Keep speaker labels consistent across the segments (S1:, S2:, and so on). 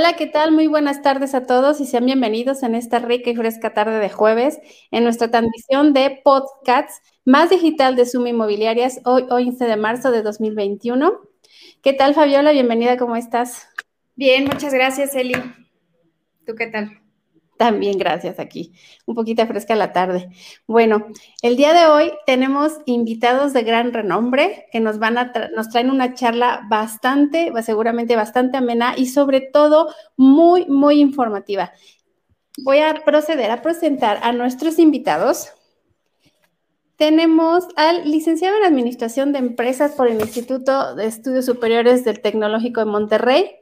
S1: Hola, ¿qué tal? Muy buenas tardes a todos y sean bienvenidos en esta rica y fresca tarde de jueves en nuestra transmisión de podcasts más digital de Suma Inmobiliarias, hoy 11 de marzo de 2021. ¿Qué tal, Fabiola? Bienvenida, ¿cómo estás?
S2: Bien, muchas gracias, Eli. ¿Tú qué tal?
S1: También gracias aquí. Un poquito fresca la tarde. Bueno, el día de hoy tenemos invitados de gran renombre que nos van a nos traen una charla bastante, seguramente bastante amena y sobre todo muy muy informativa. Voy a proceder a presentar a nuestros invitados. Tenemos al licenciado en Administración de Empresas por el Instituto de Estudios Superiores del Tecnológico de Monterrey,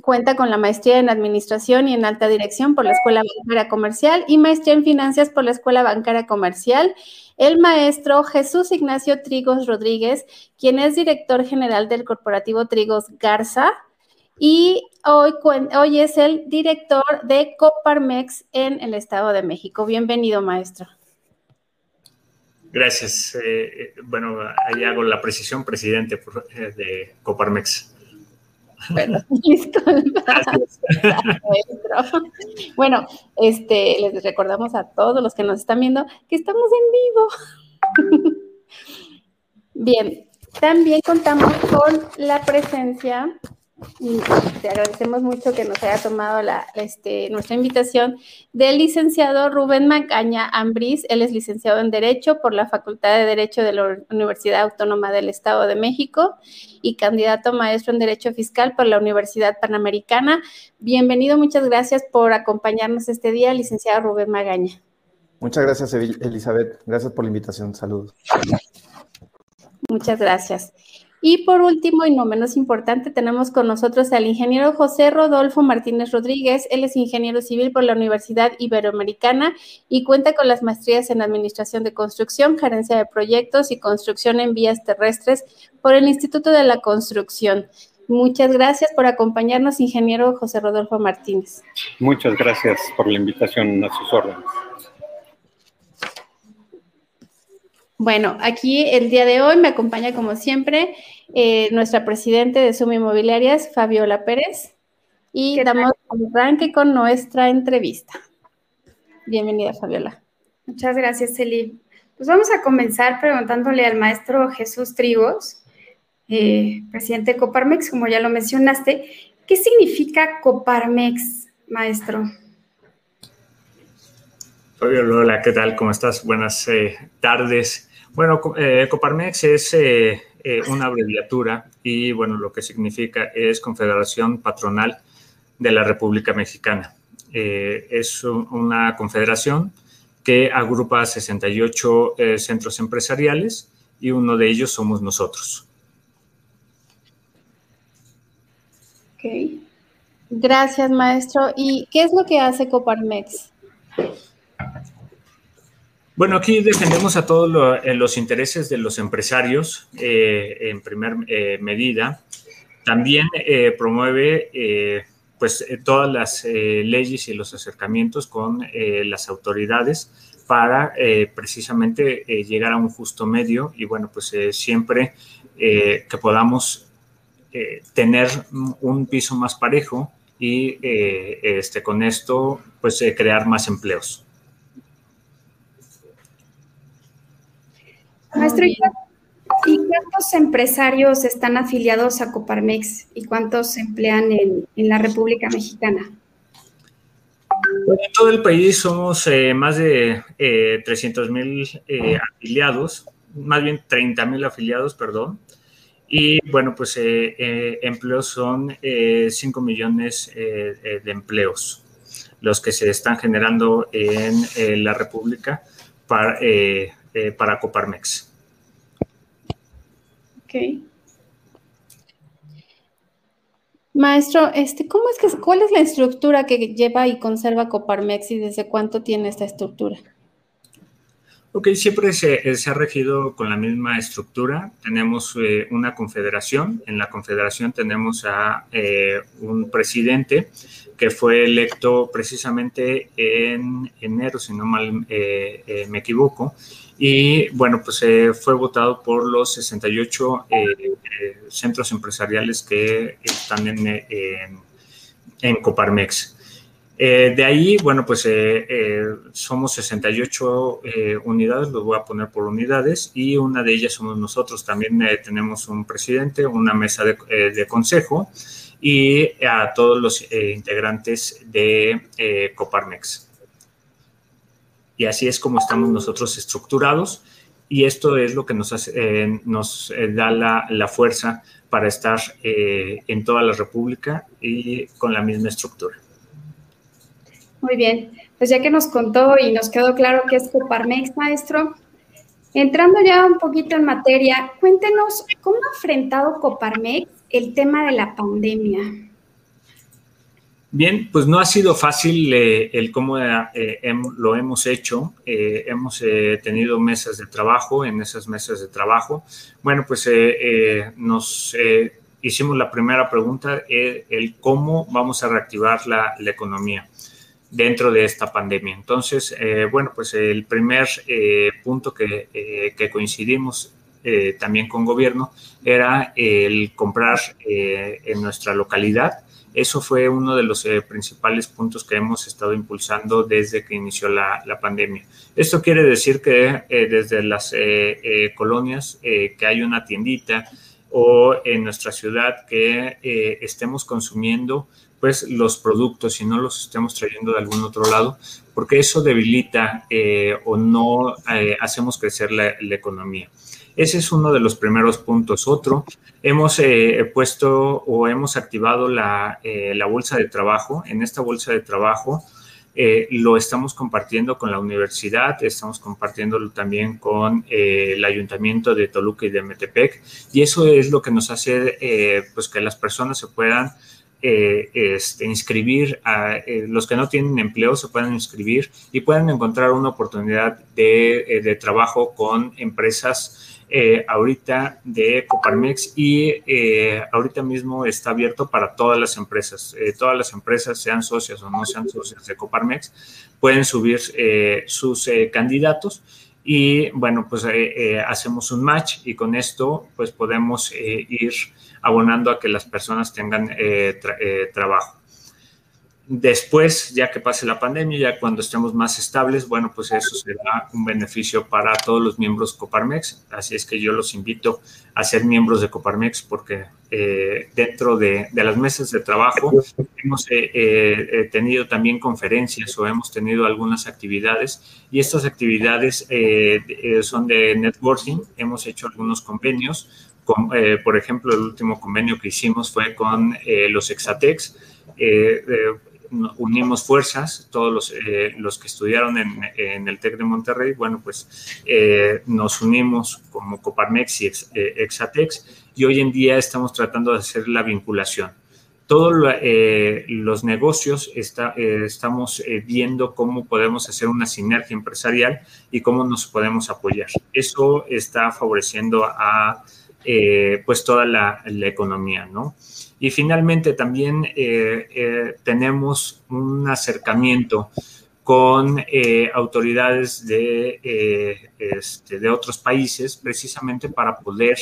S1: cuenta con la maestría en Administración y en Alta Dirección por la Escuela Bancaria Comercial y maestría en Finanzas por la Escuela Bancaria Comercial. El maestro Jesús Ignacio Trigos Rodríguez, quien es director general del corporativo Trigos Garza. Y hoy, hoy es el director de Coparmex en el Estado de México. Bienvenido, maestro.
S3: Gracias. Eh, eh, bueno, ahí hago la precisión, presidente eh, de Coparmex.
S1: Bueno, bueno, este, les recordamos a todos los que nos están viendo que estamos en vivo. Bien, también contamos con la presencia y te agradecemos mucho que nos haya tomado la, este, nuestra invitación del licenciado Rubén Macaña Ambriz. Él es licenciado en Derecho por la Facultad de Derecho de la Universidad Autónoma del Estado de México y candidato maestro en Derecho Fiscal por la Universidad Panamericana. Bienvenido, muchas gracias por acompañarnos este día, licenciado Rubén Magaña.
S4: Muchas gracias, Elizabeth. Gracias por la invitación. Saludos.
S1: Muchas gracias. Y por último, y no menos importante, tenemos con nosotros al ingeniero José Rodolfo Martínez Rodríguez. Él es ingeniero civil por la Universidad Iberoamericana y cuenta con las maestrías en Administración de Construcción, Gerencia de Proyectos y Construcción en Vías Terrestres por el Instituto de la Construcción. Muchas gracias por acompañarnos, ingeniero José Rodolfo Martínez.
S5: Muchas gracias por la invitación a sus órdenes.
S1: Bueno, aquí el día de hoy me acompaña como siempre eh, nuestra presidente de Suma Inmobiliarias, Fabiola Pérez, y damos arranque con nuestra entrevista. Bienvenida, Fabiola.
S2: Muchas gracias, Eli. Pues vamos a comenzar preguntándole al maestro Jesús Trigos, eh, presidente de Coparmex, como ya lo mencionaste, ¿qué significa Coparmex, maestro?
S3: Fabiola, hola, ¿qué tal? ¿Cómo estás? Buenas eh, tardes. Bueno, eh, Coparmex es eh, eh, una abreviatura y bueno, lo que significa es Confederación Patronal de la República Mexicana. es una confederación que agrupa 68 centros empresariales y uno de ellos somos nosotros.
S1: Ok. Gracias, maestro. ¿Y qué es lo que hace Coparmex?
S3: Bueno, aquí defendemos a todos eh, los intereses de los empresarios eh, en primer eh, medida. También promueve pues todas las leyes y los acercamientos con las autoridades para precisamente llegar a un justo medio y bueno, pues siempre que podamos tener un piso más parejo y este, con esto pues crear más empleos.
S2: Maestro, ¿y cuántos empresarios están afiliados a Coparmex y cuántos se emplean en, la República Mexicana?
S3: en todo el país somos eh, más de 300 eh, mil eh, afiliados, más bien 30 mil afiliados, perdón. Y bueno, pues empleos son 5 millones de empleos los que se están generando en la República para, para Coparmex.
S1: Maestro, este, ¿cómo es que, cuál es la estructura que lleva y conserva Coparmex y desde cuánto tiene esta estructura?
S3: Ok, siempre se, ha regido con la misma estructura. Tenemos eh, una confederación. En la confederación tenemos a eh, un presidente que fue electo precisamente en enero, si no mal eh, me equivoco. Y bueno, pues fue votado por los 68 centros empresariales que están en, en Coparmex. Eh, de ahí, bueno, pues eh, eh, somos 68 unidades, los voy a poner por unidades, y una de ellas somos nosotros. También tenemos un presidente, una mesa de, consejo y a todos los integrantes de Coparmex. Y así es como estamos nosotros estructurados y esto es lo que nos, hace, nos da la, fuerza para estar en toda la República y con la misma estructura.
S2: Muy bien, pues ya que nos contó y nos quedó claro que es Coparmex, maestro, entrando ya un poquito en materia, cuéntenos cómo ha enfrentado Coparmex el tema de la pandemia.
S3: Bien, pues no ha sido fácil eh, el cómo eh, lo hemos hecho. Eh, hemos tenido mesas de trabajo, en esas mesas de trabajo. Bueno, pues nos hicimos la primera pregunta, el cómo vamos a reactivar la economía dentro de esta pandemia. Entonces, eh, bueno, pues el primer eh, punto que, eh, que coincidimos también con gobierno era el comprar en nuestra localidad. Eso fue uno de los principales puntos que hemos estado impulsando desde que inició la, la pandemia. Esto quiere decir que desde las colonias que hay una tiendita o en nuestra ciudad que estemos consumiendo pues los productos y no los estemos trayendo de algún otro lado, porque eso debilita eh, o no eh, hacemos crecer la, economía. Ese es uno de los primeros puntos. Otro, hemos eh, puesto o hemos activado la, la, bolsa de trabajo. En esta bolsa de trabajo lo estamos compartiendo con la universidad, estamos compartiéndolo también con el ayuntamiento de Toluca y de Metepec. Y eso es lo que nos hace pues que las personas se puedan eh, este, inscribir a eh, los que no tienen empleo, se pueden inscribir y pueden encontrar una oportunidad de, eh, trabajo con empresas ahorita de Coparmex y ahorita mismo está abierto para todas las empresas. todas las empresas, sean socias o no sean socias de Coparmex, pueden subir sus candidatos y bueno, pues hacemos un match y con esto pues podemos ir abonando a que las personas tengan eh, eh, trabajo. Después, ya que pase la pandemia, ya cuando estemos más estables, bueno, pues eso será un beneficio para todos los miembros Coparmex. Así es que yo los invito a ser miembros de Coparmex porque eh, dentro de, las mesas de trabajo hemos tenido también conferencias o hemos tenido algunas actividades y estas actividades son de networking. Hemos hecho algunos convenios eh, por ejemplo, el último convenio que hicimos fue con eh, los Exatex. Eh, unimos fuerzas, todos los, los que estudiaron en, el TEC de Monterrey, bueno, pues nos unimos como Coparmex y Exatex y hoy en día estamos tratando de hacer la vinculación. Todos los negocios está, estamos viendo cómo podemos hacer una sinergia empresarial y cómo nos podemos apoyar. Eso está favoreciendo a eh, pues toda la, economía, ¿no? Y finalmente también eh, eh, tenemos un acercamiento con autoridades de, este, de otros países precisamente para poder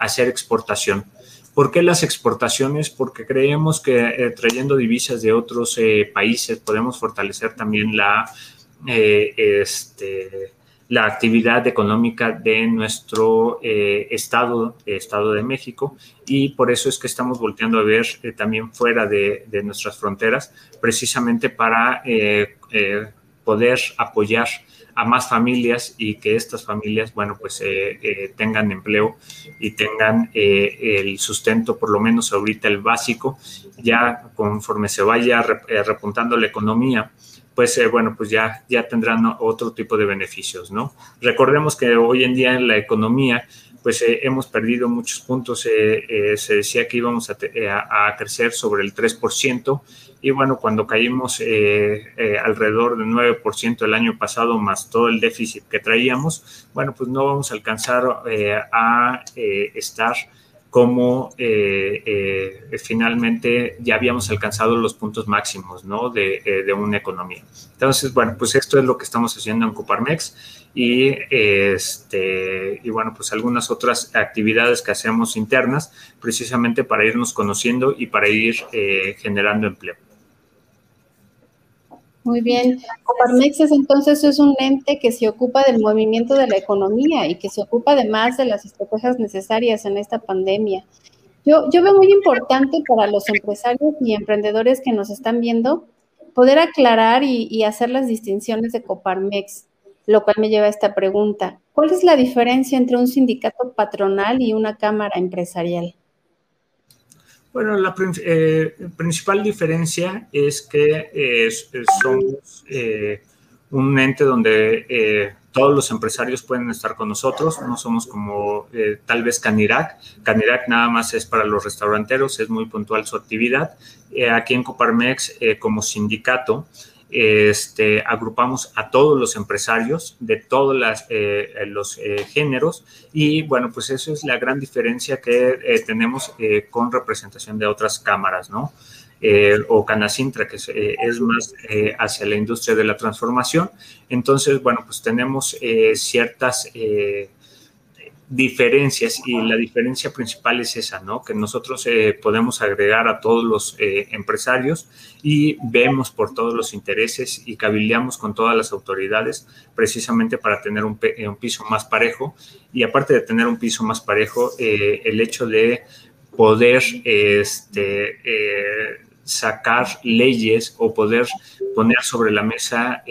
S3: hacer exportación. ¿Por qué las exportaciones? Porque creemos que trayendo divisas de otros países podemos fortalecer también la, este, la actividad económica de nuestro eh, estado, Estado de México, y por eso es que estamos volteando a ver eh, también fuera de, nuestras fronteras, precisamente para eh, poder apoyar a más familias y que estas familias, bueno, pues tengan empleo y tengan el sustento, por lo menos ahorita el básico, ya conforme se vaya repuntando la economía, pues eh, bueno, pues ya, ya tendrán otro tipo de beneficios, ¿no? Recordemos que hoy en día en la economía, pues eh, hemos perdido muchos puntos. Eh, se decía que íbamos a, crecer sobre el 3%, y bueno, cuando caímos alrededor del 9% el año pasado, más todo el déficit que traíamos, bueno, pues no vamos a alcanzar a estar cómo eh, eh, finalmente ya habíamos alcanzado los puntos máximos ¿no? de, eh, de, una economía. Entonces, bueno, pues esto es lo que estamos haciendo en Coparmex y, este, y bueno, pues algunas otras actividades que hacemos internas precisamente para irnos conociendo y para ir generando empleo.
S1: Muy bien. Coparmex es entonces es un ente que se ocupa del movimiento de la economía y que se ocupa además de las estrategias necesarias en esta pandemia. Yo, yo veo muy importante para los empresarios y emprendedores que nos están viendo poder aclarar y, y hacer las distinciones de Coparmex, lo cual me lleva a esta pregunta. ¿Cuál es la diferencia entre un sindicato patronal y una cámara empresarial?
S3: Bueno, la eh, principal diferencia es que eh, somos eh, un ente donde todos los empresarios pueden estar con nosotros, no somos como tal vez Canirac. Canirac nada más es para los restauranteros, es muy puntual su actividad. aquí en Coparmex, como sindicato, este, agrupamos a todos los empresarios de todos eh, los eh, géneros y bueno, pues eso es la gran diferencia que eh, tenemos con representación de otras cámaras, ¿no? o Canacintra, que es, más hacia la industria de la transformación. Entonces, bueno, pues tenemos ciertas diferencias y la diferencia principal es esa, ¿no? Que nosotros eh, podemos agregar a todos los eh, empresarios y vemos por todos los intereses y cabildeamos con todas las autoridades precisamente para tener un, piso más parejo y aparte de tener un piso más parejo, eh, el hecho de poder este, sacar leyes o poder poner sobre la mesa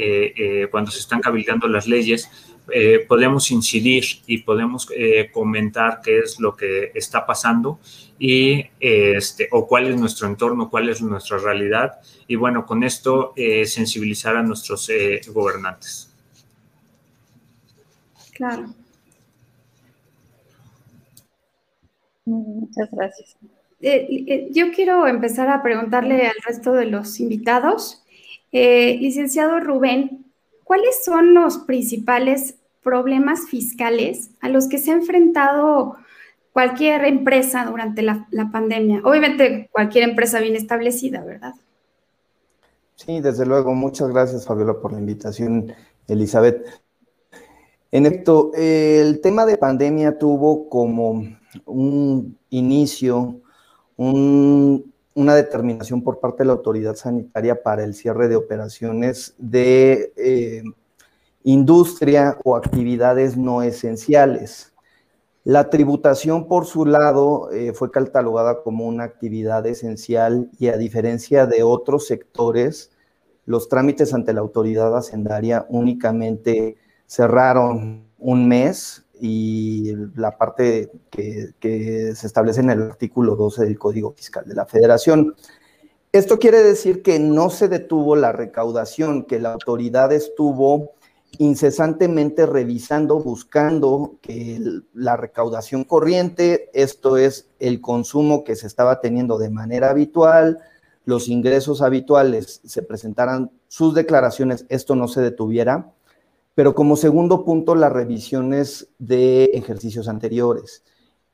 S3: cuando se están cabildeando las leyes eh, podemos incidir y podemos eh, comentar qué es lo que está pasando y este, o cuál es nuestro entorno, cuál es nuestra realidad y bueno, con esto eh, sensibilizar a nuestros gobernantes.
S2: Claro.
S1: Muchas gracias.
S2: yo quiero empezar a preguntarle al resto de los invitados. licenciado Rubén, ¿cuáles son los principales problemas fiscales a los que se ha enfrentado cualquier empresa durante la, pandemia? Obviamente cualquier empresa bien establecida, ¿verdad?
S4: Sí, desde luego. Muchas gracias, Fabiola, por la invitación, Elizabeth. En efecto, el tema de pandemia tuvo como un inicio, una determinación por parte de la autoridad sanitaria para el cierre de operaciones de eh, industria o actividades no esenciales. La tributación, por su lado, eh, fue catalogada como una actividad esencial y a diferencia de otros sectores, los trámites ante la autoridad hacendaria únicamente cerraron un mes y la parte que, que, se establece en el artículo 12 del Código Fiscal de la Federación. Esto quiere decir que no se detuvo la recaudación, que la autoridad estuvo incesantemente revisando, buscando que la recaudación corriente, esto es el consumo que se estaba teniendo de manera habitual, los ingresos habituales, se presentaran sus declaraciones, esto no se detuviera, pero como segundo punto, las revisiones de ejercicios anteriores.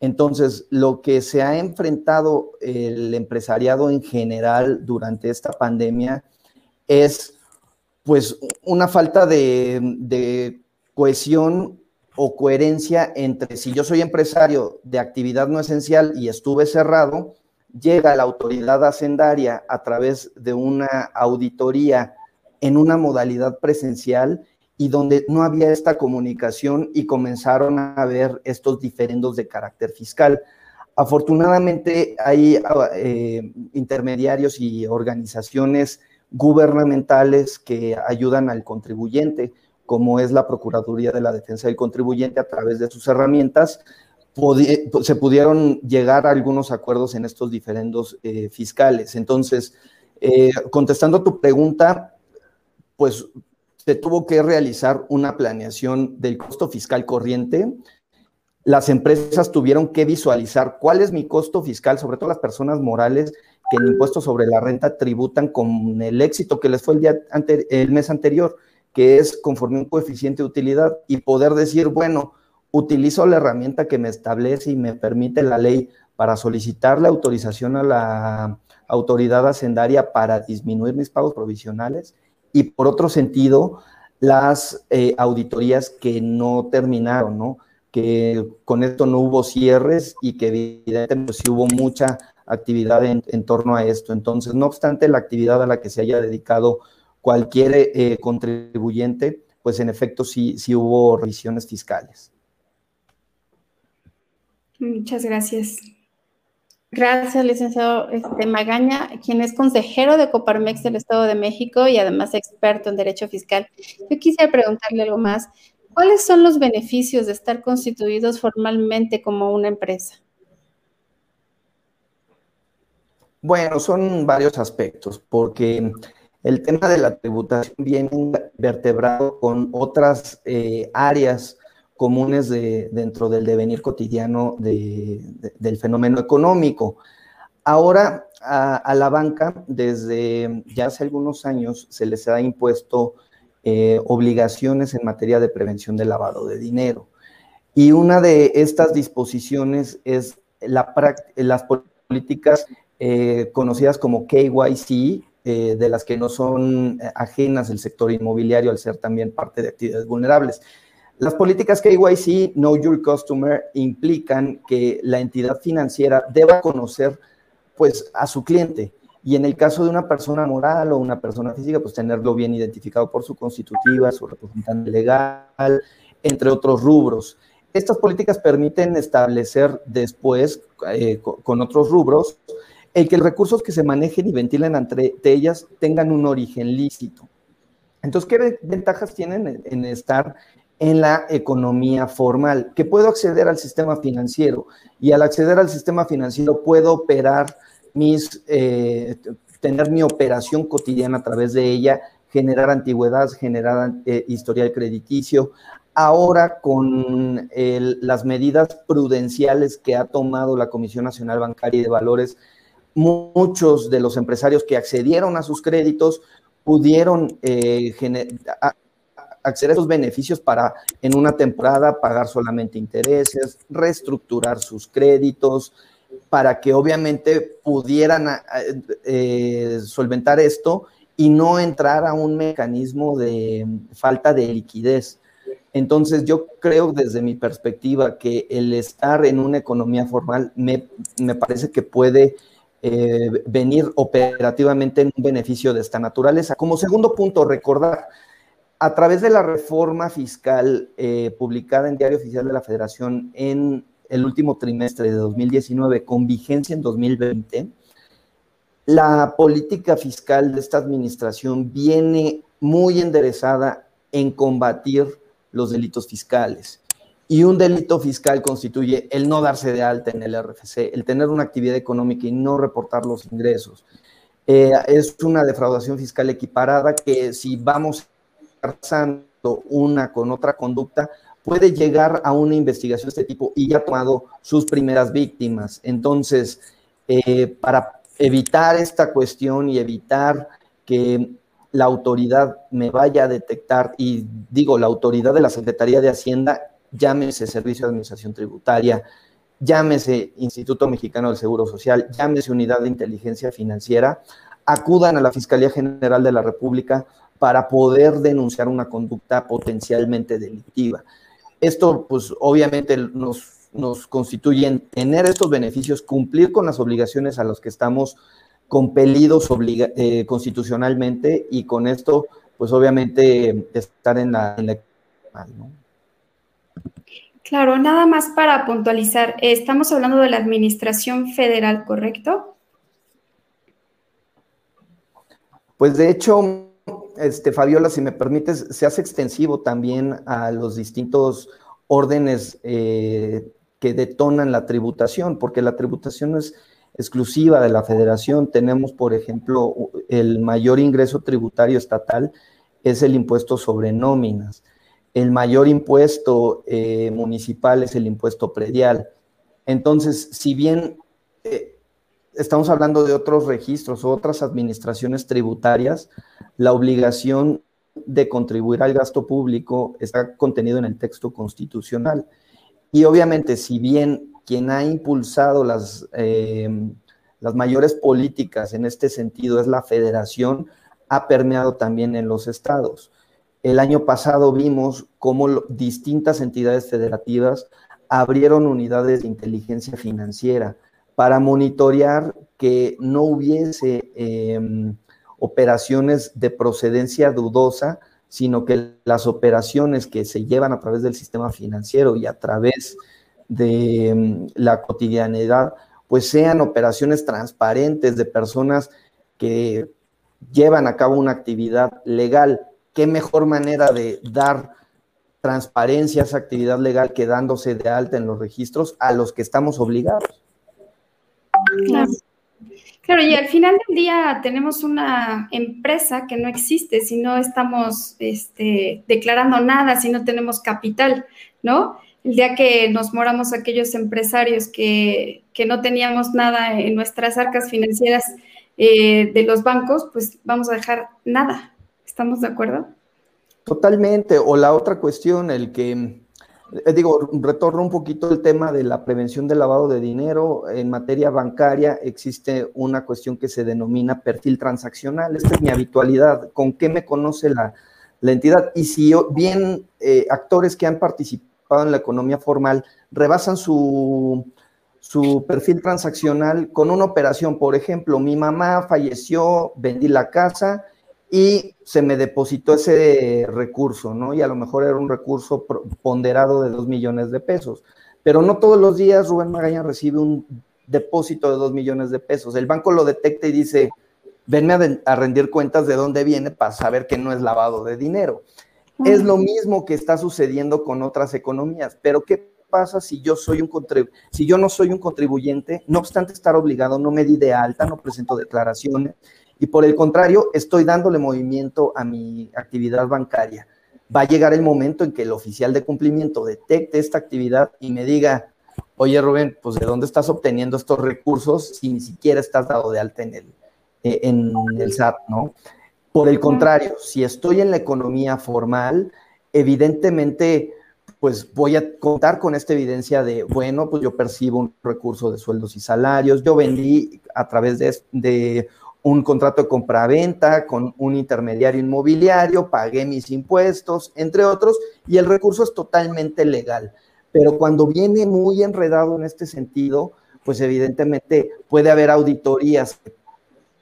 S4: Entonces, lo que se ha enfrentado el empresariado en general durante esta pandemia es pues una falta de, cohesión o coherencia entre si yo soy empresario de actividad no esencial y estuve cerrado, llega la autoridad hacendaria a través de una auditoría en una modalidad presencial y donde no había esta comunicación y comenzaron a haber estos diferendos de carácter fiscal. Afortunadamente hay eh, intermediarios y organizaciones gubernamentales que ayudan al contribuyente, como es la Procuraduría de la Defensa del Contribuyente a través de sus herramientas, se pudieron llegar a algunos acuerdos en estos diferendos eh, fiscales. Entonces, eh, contestando a tu pregunta, pues se tuvo que realizar una planeación del costo fiscal corriente. Las empresas tuvieron que visualizar cuál es mi costo fiscal, sobre todo las personas morales, que en impuestos sobre la renta tributan con el éxito que les fue el, día el mes anterior, que es conforme un coeficiente de utilidad y poder decir, bueno, utilizo la herramienta que me establece y me permite la ley para solicitar la autorización a la autoridad hacendaria para disminuir mis pagos provisionales y por otro sentido, las eh, auditorías que no terminaron, ¿no? Que con esto no hubo cierres y que evidentemente sí hubo mucha actividad en, torno a esto. Entonces, no obstante la actividad a la que se haya dedicado cualquier eh, contribuyente, pues en efecto sí, sí hubo revisiones fiscales.
S2: Muchas gracias.
S1: Gracias, licenciado este, Magaña, quien es consejero de Coparmex del Estado de México y además experto en Derecho Fiscal. Yo quisiera preguntarle algo más. ¿Cuáles son los beneficios de estar constituidos formalmente como una empresa?
S4: Bueno, son varios aspectos, porque el tema de la tributación viene vertebrado con otras eh, áreas comunes de, dentro del devenir cotidiano del fenómeno económico. Ahora a, la banca, desde ya hace algunos años, se les ha impuesto eh, obligaciones en materia de prevención del lavado de dinero. Y una de estas disposiciones es la, las políticas eh, conocidas como KYC, eh, de las que no son ajenas el sector inmobiliario al ser también parte de actividades vulnerables. Las políticas KYC, Know Your Customer, implican que la entidad financiera deba conocer pues, a su cliente. Y en el caso de una persona moral o una persona física, pues tenerlo bien identificado por su constitutiva, su representante legal, entre otros rubros. Estas políticas permiten establecer después, eh, con otros rubros, el que los recursos que se manejen y ventilen entre ellas tengan un origen lícito. Entonces, ¿qué ventajas tienen en estar en la economía formal, que puedo acceder al sistema financiero y al acceder al sistema financiero puedo operar mis, eh, tener mi operación cotidiana a través de ella, generar antigüedad, generar eh, historial crediticio. Ahora con las medidas prudenciales que ha tomado la Comisión Nacional Bancaria y de Valores, muchos de los empresarios que accedieron a sus créditos pudieron eh, acceder a esos beneficios para en una temporada pagar solamente intereses, reestructurar sus créditos, para que obviamente pudieran eh, solventar esto y no entrar a un mecanismo de falta de liquidez. Entonces yo creo desde mi perspectiva que el estar en una economía formal me, parece que puede eh, venir operativamente en un beneficio de esta naturaleza. Como segundo punto, recordar a través de la reforma fiscal eh, publicada en Diario Oficial de la Federación en el último trimestre de 2019 con vigencia en 2020, la política fiscal de esta administración viene muy enderezada en combatir los delitos fiscales. Y un delito fiscal constituye el no darse de alta en el RFC, el tener una actividad económica y no reportar los ingresos. Eh, es una defraudación fiscal equiparada que si vamos una con otra conducta, puede llegar a una investigación de este tipo y ya ha tomado sus primeras víctimas. Entonces, eh, para evitar esta cuestión y evitar que la autoridad me vaya a detectar, y digo, la autoridad de la Secretaría de Hacienda, llámese Servicio de Administración Tributaria, llámese Instituto Mexicano del Seguro Social, llámese Unidad de Inteligencia Financiera, acudan a la Fiscalía General de la República para poder denunciar una conducta potencialmente delictiva. Esto, pues, obviamente nos, nos constituye en tener estos beneficios, cumplir con las obligaciones a las que estamos compelidos eh, constitucionalmente y con esto, pues, obviamente, estar en la... En
S2: Claro, nada más para puntualizar, estamos hablando de la Administración Federal, ¿correcto?
S4: Pues de hecho, este, Fabiola, si me permites, se hace extensivo también a los distintos órdenes eh, que detonan la tributación, porque la tributación no es exclusiva de la federación. Tenemos, por ejemplo, el mayor ingreso tributario estatal es el impuesto sobre nóminas. El mayor impuesto eh, municipal es el impuesto predial. Entonces, si bien eh, estamos hablando de otros registros otras administraciones tributarias, la obligación de contribuir al gasto público está contenido en el texto constitucional. Y obviamente, si bien quien ha impulsado las, eh, las mayores políticas en este sentido es la federación, ha permeado también en los estados. El año pasado vimos cómo distintas entidades federativas abrieron unidades de inteligencia financiera para monitorear que no hubiese em, operaciones de procedencia dudosa, sino que las operaciones que se llevan a través del sistema financiero y a través de em, la cotidianidad, pues sean operaciones transparentes de personas que llevan a cabo una actividad legal. ¿Qué mejor manera de dar transparencia a esa actividad legal que dándose de alta en los registros a los que estamos obligados?
S2: Claro. y al final del día tenemos una empresa que no existe si no estamos este, declarando nada, si no tenemos capital, ¿no? El día que nos moramos aquellos empresarios que, que no teníamos nada en nuestras arcas financieras eh, de los bancos, pues vamos a dejar nada. ¿Estamos de acuerdo?
S4: Totalmente. O la otra cuestión, el que, eh, digo, retorno un poquito el tema de la prevención del lavado de dinero. En materia bancaria existe una cuestión que se denomina perfil transaccional. Esta es mi habitualidad. ¿Con qué me conoce la, entidad? Y si bien eh, actores que han participado en la economía formal rebasan su su perfil transaccional con una operación. Por ejemplo, mi mamá falleció, vendí la casa y se me depositó ese recurso, ¿no? Y a lo mejor era un recurso ponderado de dos millones de pesos. Pero no todos los días Rubén Magaña recibe un depósito de dos millones de pesos. El banco lo detecta y dice, venme a, a rendir cuentas de dónde viene para saber que no es lavado de dinero. Es lo mismo que está sucediendo con otras economías, pero ¿qué pasa si yo soy un si yo no soy un contribuyente, no obstante estar obligado, no me di de alta, no presento declaraciones y por el contrario, estoy dándole movimiento a mi actividad bancaria. Va a llegar el momento en que el oficial de cumplimiento detecte esta actividad y me diga, oye Rubén, pues de dónde estás obteniendo estos recursos si ni siquiera estás dado de alta en el, eh, en el SAT, ¿no? Por el contrario, si estoy en la economía formal, evidentemente pues voy a contar con esta evidencia de, bueno, pues yo percibo un recurso de sueldos y salarios, yo vendí a través de, un contrato de compraventa con un intermediario inmobiliario, pagué mis impuestos, entre otros, y el recurso es totalmente legal. Pero cuando viene muy enredado en este sentido, pues evidentemente puede haber auditorías que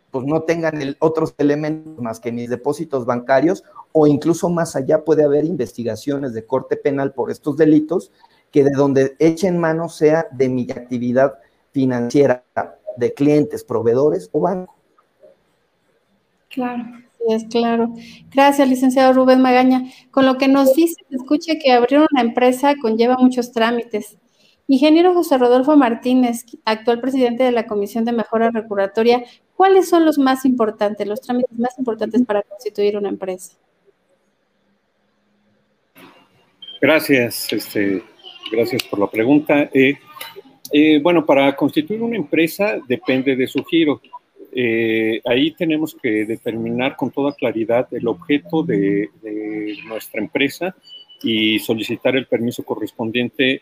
S4: pues no tengan otros elementos más que mis depósitos bancarios o incluso más allá puede haber investigaciones de corte penal por estos delitos que de donde echen mano sea de mi actividad financiera, de clientes, proveedores o banco.
S1: Claro. Es claro. Gracias, licenciado Rubén Magaña. Con lo que nos dice, escuche que abrir una empresa conlleva muchos trámites. Ingeniero José Rodolfo Martínez, actual presidente de la Comisión de Mejora Regulatoria, ¿cuáles son los más importantes, los trámites más importantes para constituir una empresa?
S5: Gracias, este, gracias por la pregunta. Eh, eh, bueno, para constituir una empresa depende de su giro. Eh, ahí tenemos que determinar con toda claridad el objeto de, nuestra empresa y solicitar el permiso correspondiente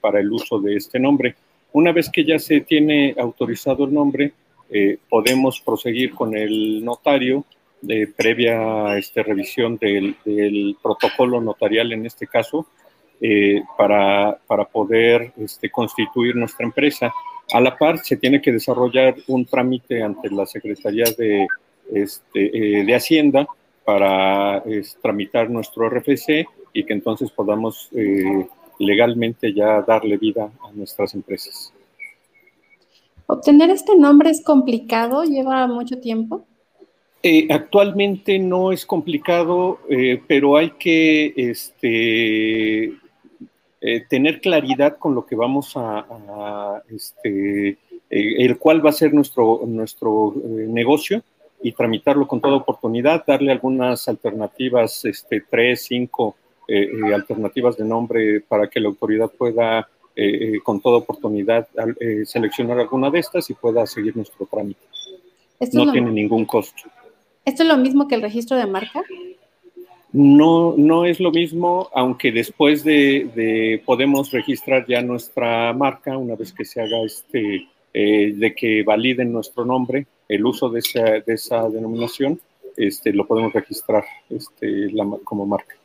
S5: para el uso de este nombre. Una vez que ya se tiene autorizado el nombre, podemos proseguir con el notario de previa este, revisión del, protocolo notarial en este caso, eh, para, para, poder este, constituir nuestra empresa. A la par, se tiene que desarrollar un trámite ante la Secretaría de, este, eh, de Hacienda para tramitar nuestro RFC y que entonces podamos eh, legalmente ya darle vida a nuestras empresas.
S1: ¿Obtener este nombre es complicado? ¿Lleva mucho tiempo?
S5: Eh, actualmente no es complicado, eh, pero hay que este, eh, tener claridad con lo que vamos a, este, el cual va a ser nuestro, nuestro negocio y tramitarlo con toda oportunidad, darle algunas alternativas, este, tres, cinco alternativas de nombre para que la autoridad pueda con toda oportunidad seleccionar alguna de estas y pueda seguir nuestro trámite. no tiene ningún costo.
S1: ¿Esto es lo mismo que el registro de marca?
S5: No, no es lo mismo, aunque después de, podemos registrar ya nuestra marca una vez que se haga este, eh, de que validen nuestro nombre, el uso de esa, de esa denominación, este, lo podemos registrar este, como marca.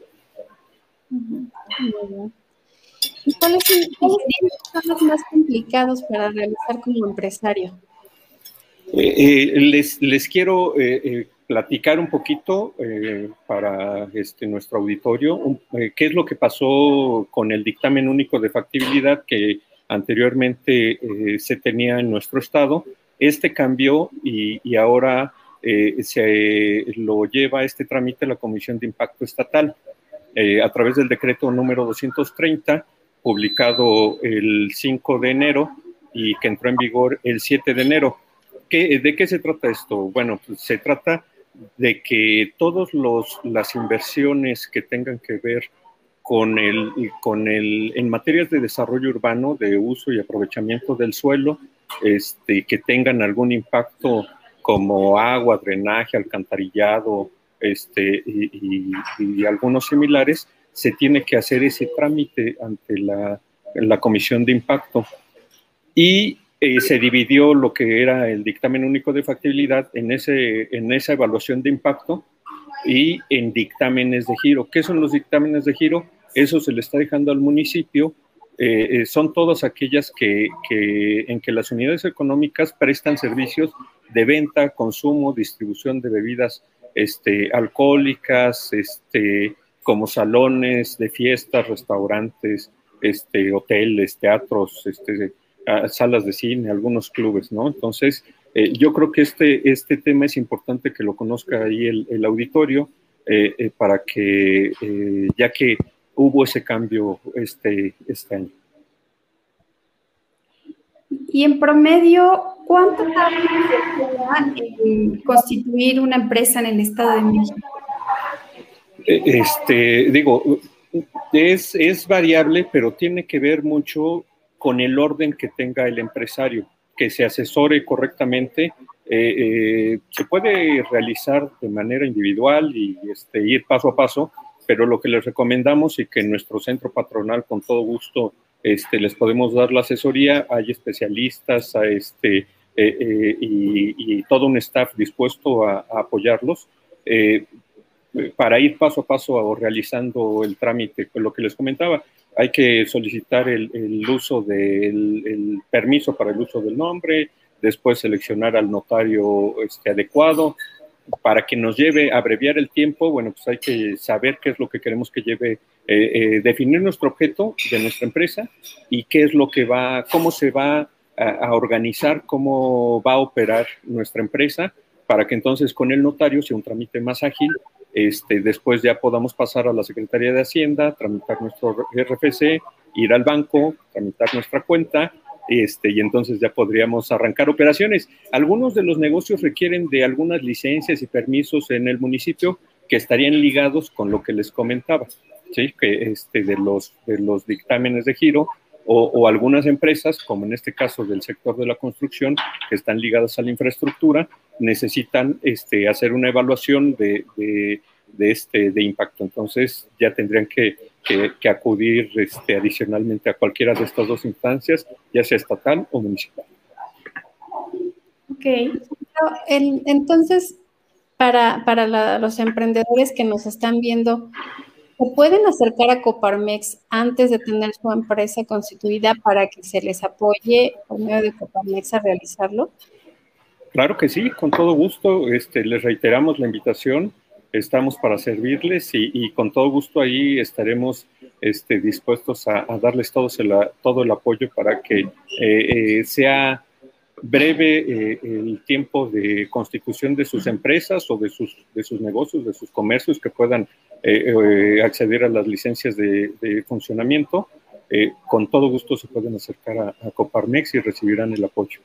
S1: ¿Y cuáles son los más complicados para realizar como empresario?
S5: Eh, eh, les, les, quiero platicar un poquito eh, para este, nuestro auditorio eh, qué es lo que pasó con el dictamen único de factibilidad que anteriormente eh, se tenía en nuestro estado. Este cambió y, y ahora se lo lleva este trámite la Comisión de Impacto Estatal a través del decreto número 230, publicado el 5 de enero y que entró en vigor el 7 de enero. ¿Qué, ¿De qué se trata esto? Bueno, pues se trata de que todas las inversiones que tengan que ver con el, con el, en materias de desarrollo urbano, de uso y aprovechamiento del suelo, este, que tengan algún impacto como agua, drenaje, alcantarillado, este, y, algunos similares, se tiene que hacer ese trámite ante la, la Comisión de Impacto. Y se dividió lo que era el dictamen único de factibilidad en, ese, en esa evaluación de impacto y en dictámenes de giro. ¿Qué son los dictámenes de giro? Eso se le está dejando al municipio. Eh, eh, son todas aquellas que, que, en que las unidades económicas prestan servicios de venta, consumo, distribución de bebidas este, alcohólicas, este, como salones de fiestas, restaurantes, este, hoteles, teatros, este, salas de cine, algunos clubes, ¿no? Entonces, eh, yo creo que este, este tema es importante que lo conozca ahí el, auditorio eh, eh, para que, ya que hubo ese cambio este, este año.
S2: Y en promedio, ¿cuánto tarda en constituir una empresa en el Estado de México?
S5: Este, digo, es, es variable, pero tiene que ver mucho con el orden que tenga el empresario, que se asesore correctamente. Eh, eh, se puede realizar de manera individual y este, ir paso a paso, pero lo que les recomendamos y que en nuestro centro patronal con todo gusto este, les podemos dar la asesoría, hay especialistas este, eh, y, todo un staff dispuesto a, apoyarlos para ir paso a paso realizando el trámite, lo que les comentaba hay que solicitar el, uso del permiso para el uso del nombre, después seleccionar al notario este, adecuado. Para que nos lleve a abreviar el tiempo, bueno, pues hay que saber qué es lo que queremos que lleve, eh, eh, definir nuestro objeto de nuestra empresa y qué es lo que va, cómo se va a, a organizar, cómo va a operar nuestra empresa, para que entonces con el notario sea un trámite más ágil este, después ya podamos pasar a la Secretaría de Hacienda, tramitar nuestro RFC, ir al banco, tramitar nuestra cuenta, este, y entonces ya podríamos arrancar operaciones. Algunos de los negocios requieren de algunas licencias y permisos en el municipio que estarían ligados con lo que les comentaba, ¿sí? que este, de, los, de los dictámenes de giro o, algunas empresas, como en este caso del sector de la construcción, que están ligadas a la infraestructura, necesitan este, hacer una evaluación de, de, este, de impacto. Entonces ya tendrían que, acudir este, adicionalmente a cualquiera de estas dos instancias, ya sea estatal o municipal.
S1: Ok, entonces, para, para los emprendedores que nos están viendo, ¿Se pueden acercar a Coparmex antes de tener su empresa constituida para que se les apoye por medio de Coparmex a realizarlo?
S5: Claro que sí, con todo gusto. Este, les reiteramos la invitación. Estamos para servirles y, con todo gusto ahí estaremos este, dispuestos a, darles todo el, todo el apoyo para que eh, eh, sea breve eh, el tiempo de constitución de sus empresas o de sus, de sus negocios, de sus comercios que puedan eh, eh, acceder a las licencias de, funcionamiento. con todo gusto se pueden acercar a, Coparmex y recibirán el apoyo.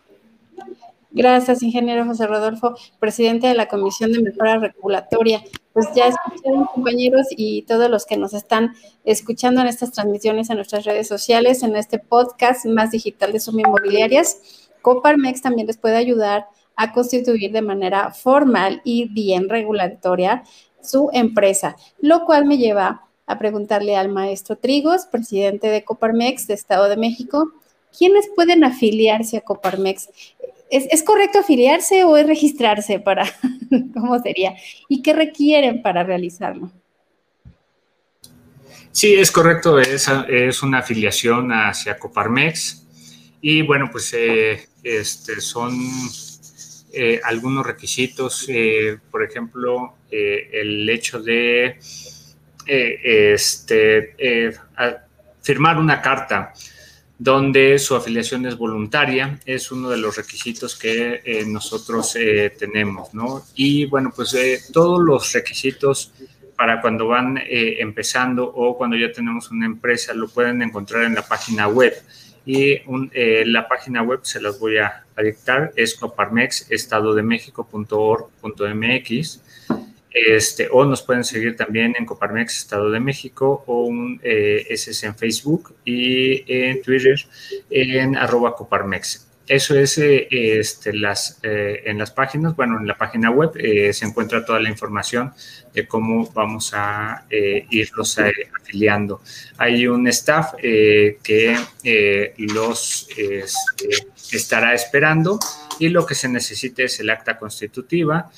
S1: Gracias, ingeniero José Rodolfo, presidente de la Comisión de Mejora Regulatoria. Pues ya escucharon, compañeros, y todos los que nos están escuchando en estas transmisiones en nuestras redes sociales, en este podcast más digital de Suma Inmobiliarias Coparmex también les puede ayudar a constituir de manera formal y bien regulatoria su empresa, lo cual me lleva a preguntarle al maestro Trigos, presidente de Coparmex de Estado de México, ¿quiénes pueden afiliarse a Coparmex? ¿Es, correcto afiliarse o es registrarse para, cómo sería? ¿Y qué requieren para realizarlo?
S3: Sí, es correcto, es, una afiliación hacia Coparmex y bueno, pues eh, este, son eh, algunos requisitos, eh, por ejemplo, el hecho de este, firmar una carta donde su afiliación es voluntaria, es uno de los requisitos que eh, nosotros eh, tenemos, ¿no? Y bueno, pues eh, todos los requisitos para cuando van empezando o cuando ya tenemos una empresa lo pueden encontrar en la página web. Y la página web se las voy a, dictar, es coparmexestadodemexico.org.mx este, o nos pueden seguir también en Coparmex Estado de México o un, eh, ese es en Facebook y en Twitter en arroba Coparmex. Eso es eh, este, las, eh, en las páginas, bueno, en la página web se encuentra toda la información de cómo vamos a irlos afiliando. Hay un staff que los este, estará esperando y lo que se necesita es el acta constitutiva,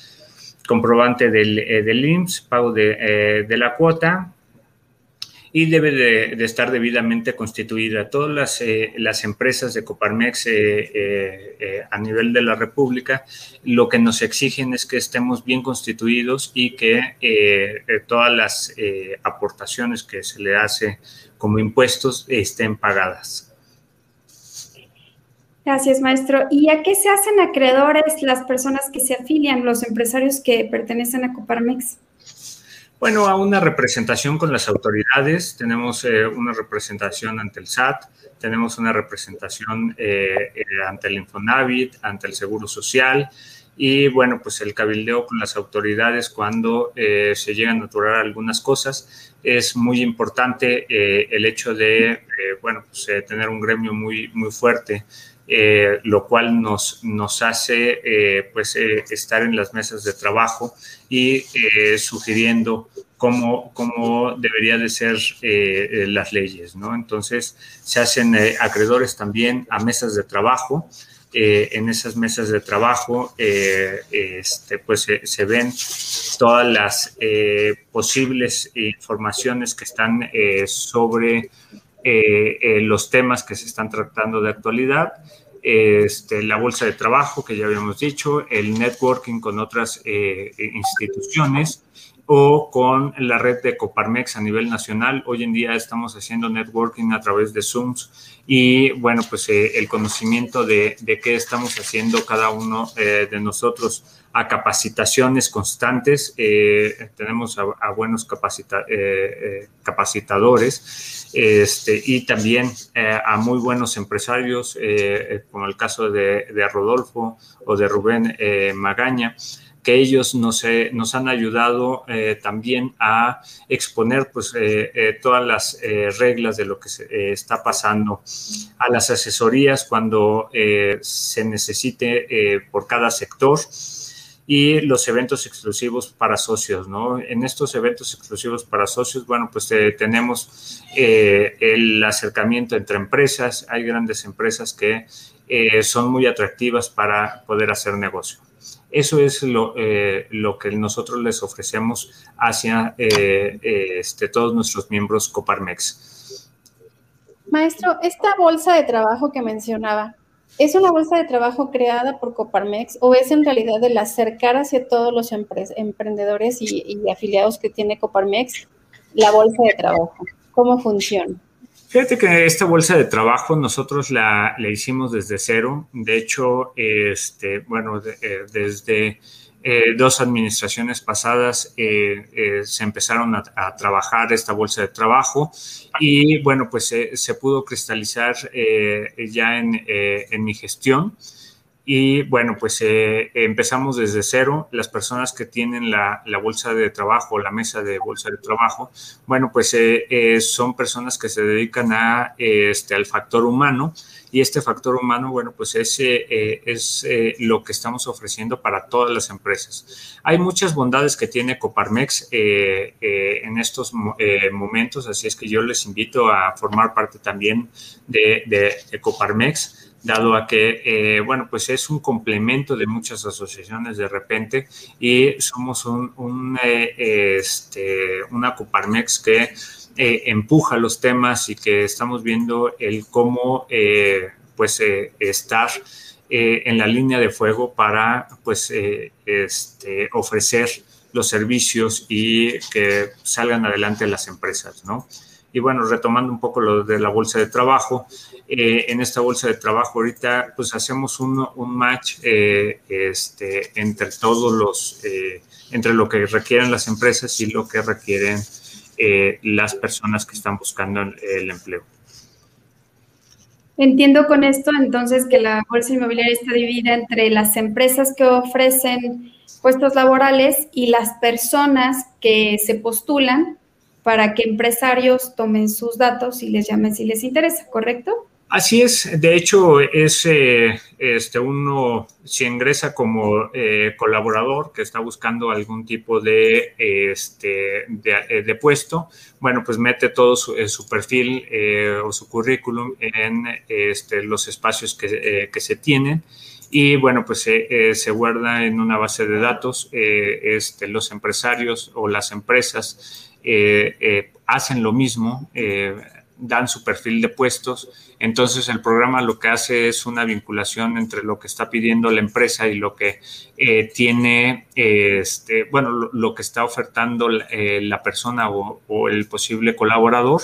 S3: comprobante del, eh, del IMSS, pago de, eh, de, la cuota y debe de, estar debidamente constituida. Todas las, eh, las empresas de Coparmex a nivel de la República lo que nos exigen es que estemos bien constituidos y que todas las aportaciones que se le hace como impuestos estén pagadas.
S2: Gracias, maestro. ¿Y a qué se hacen acreedores las personas que se afilian, los empresarios que pertenecen a Coparmex?
S3: Bueno, a una representación con las autoridades, tenemos eh, una representación ante el SAT, tenemos una representación eh, eh, ante el Infonavit, ante el Seguro Social y bueno, pues el cabildeo con las autoridades cuando se llegan a aturar algunas cosas. Es muy importante el hecho de, bueno, pues tener un gremio muy, muy fuerte eh, lo cual nos, nos hace eh, pues, eh, estar en las mesas de trabajo y sugiriendo cómo, cómo debería de ser las leyes. ¿no? Entonces, se hacen acreedores también a mesas de trabajo. en esas mesas de trabajo este, pues, se ven todas las posibles informaciones que están sobre los temas que se están tratando de actualidad este, la bolsa de trabajo, que ya habíamos dicho, el networking con otras eh, instituciones o con la red de Coparmex a nivel nacional. Hoy en día estamos haciendo networking a través de Zooms y bueno, pues eh, el conocimiento de, qué estamos haciendo cada uno eh, de nosotros a capacitaciones constantes. tenemos a, buenos capacitadores este, y también a muy buenos empresarios, como el caso de, de Rodolfo o de Rubén Magaña que ellos nos, eh, nos han ayudado eh, también a exponer pues, eh, todas las reglas de lo que se, está pasando a las asesorías cuando se necesite por cada sector y los eventos exclusivos para socios, ¿no? En estos eventos exclusivos para socios, bueno, pues tenemos el acercamiento entre empresas, hay grandes empresas que son muy atractivas para poder hacer negocio. Eso es lo, eh, que nosotros les ofrecemos hacia eh, este, todos nuestros miembros Coparmex.
S1: Maestro, esta bolsa de trabajo que mencionaba, ¿es una bolsa de trabajo creada por Coparmex o es en realidad el acercar hacia todos los emprendedores y afiliados que tiene Coparmex la bolsa de trabajo? ¿Cómo funciona?
S3: Fíjate que esta bolsa de trabajo nosotros la, hicimos desde cero. De hecho, este, bueno, eh, desde eh, dos administraciones pasadas eh, se empezaron a, trabajar esta bolsa de trabajo y bueno, pues se pudo cristalizar ya en, en mi gestión Y bueno, pues eh, empezamos desde cero. Las personas que tienen la, bolsa de trabajo, la mesa de bolsa de trabajo, bueno, pues eh, eh, son personas que se dedican a, este, al factor humano. Y este factor humano, bueno, pues ese es lo que estamos ofreciendo para todas las empresas. Hay muchas bondades que tiene Coparmex en estos momentos, así es que yo les invito a formar parte también de, de Coparmex dado a que, eh, bueno, pues es un complemento de muchas asociaciones de repente y somos un, eh, este, una Coparmex que eh, empuja los temas y que estamos viendo el cómo, pues, estar en la línea de fuego para, pues, este, ofrecer los servicios y que salgan adelante las empresas, ¿no? Y bueno, retomando un poco lo de la bolsa de trabajo, eh, en esta bolsa de trabajo ahorita pues hacemos un, un match eh, este, entre todos los, eh, entre lo que requieren las empresas y lo que requieren las personas que están buscando el, empleo.
S2: Entiendo con esto entonces que la bolsa inmobiliaria está dividida entre las empresas que ofrecen puestos laborales y las personas que se postulan para que empresarios tomen sus datos y les llamen si les interesa, ¿correcto?
S3: Así es, de hecho es eh, este uno si ingresa como eh, colaborador que está buscando algún tipo de este de, de puesto, bueno pues mete todo su, eh, perfil o su currículum en este, los espacios que, que, se tienen y bueno pues se guarda en una base de datos este, los empresarios o las empresas hacen lo mismo dan su perfil de puestos. Entonces el programa lo que hace es una vinculación entre lo que está pidiendo la empresa y lo que eh, tiene, este, bueno, lo, que está ofertando eh, la persona o, el posible colaborador.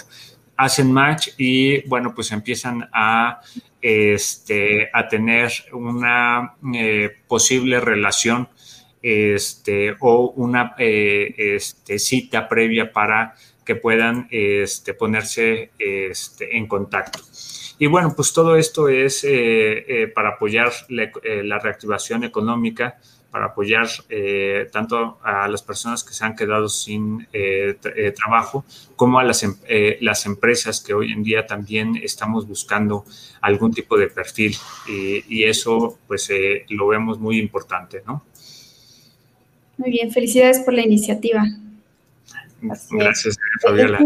S3: Hacen match y bueno, pues empiezan a, este, tener una eh, posible relación este, o una este, cita previa para que puedan este, ponerse este, en contacto. Y bueno, pues todo esto es eh, eh, para apoyar eh, la, reactivación económica, para apoyar tanto a las personas que se han quedado sin trabajo, como a las, em, las empresas que hoy en día también estamos buscando algún tipo de perfil. Y, y eso pues lo vemos muy importante, ¿no?
S2: Muy bien, felicidades por la iniciativa.
S3: Gracias, Fabiola.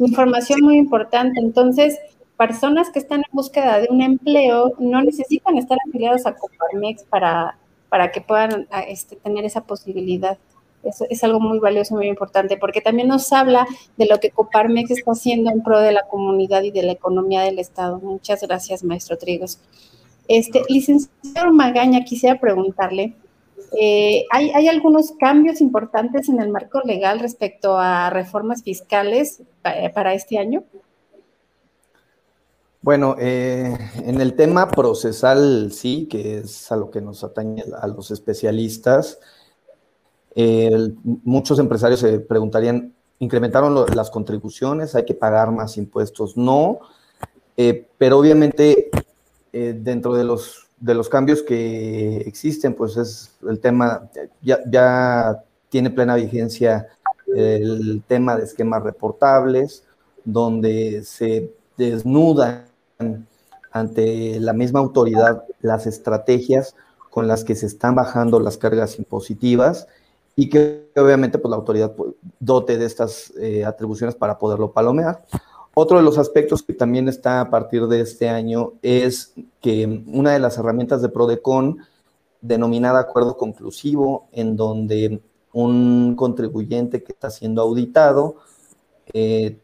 S1: información muy importante. Entonces, personas que están en búsqueda de un empleo no necesitan estar afiliados a Coparmex para, para que puedan este, tener esa posibilidad. Es algo muy valioso, muy importante, porque también nos habla de lo que Coparmex está haciendo en pro de la comunidad y de la economía del Estado. Muchas gracias, maestro Trigos. Este, licenciado Magaña, quisiera preguntarle, eh, ¿hay, algunos cambios importantes en el marco legal respecto a reformas fiscales eh, para este año?
S4: Bueno, eh, en el tema procesal sí, que es a lo que nos atañe a los especialistas. muchos empresarios se preguntarían, ¿incrementaron las contribuciones? ¿Hay que pagar más impuestos? No, pero obviamente dentro de los de los cambios que existen, pues es el tema, ya, tiene plena vigencia el tema de esquemas reportables, donde se desnudan ante la misma autoridad las estrategias con las que se están bajando las cargas impositivas y que obviamente pues, la autoridad pues, dote de estas eh, atribuciones para poderlo palomear. Otro de los aspectos que también está a partir de este año es que una de las herramientas de PRODECON, denominada acuerdo conclusivo, en donde un contribuyente que está siendo auditado eh,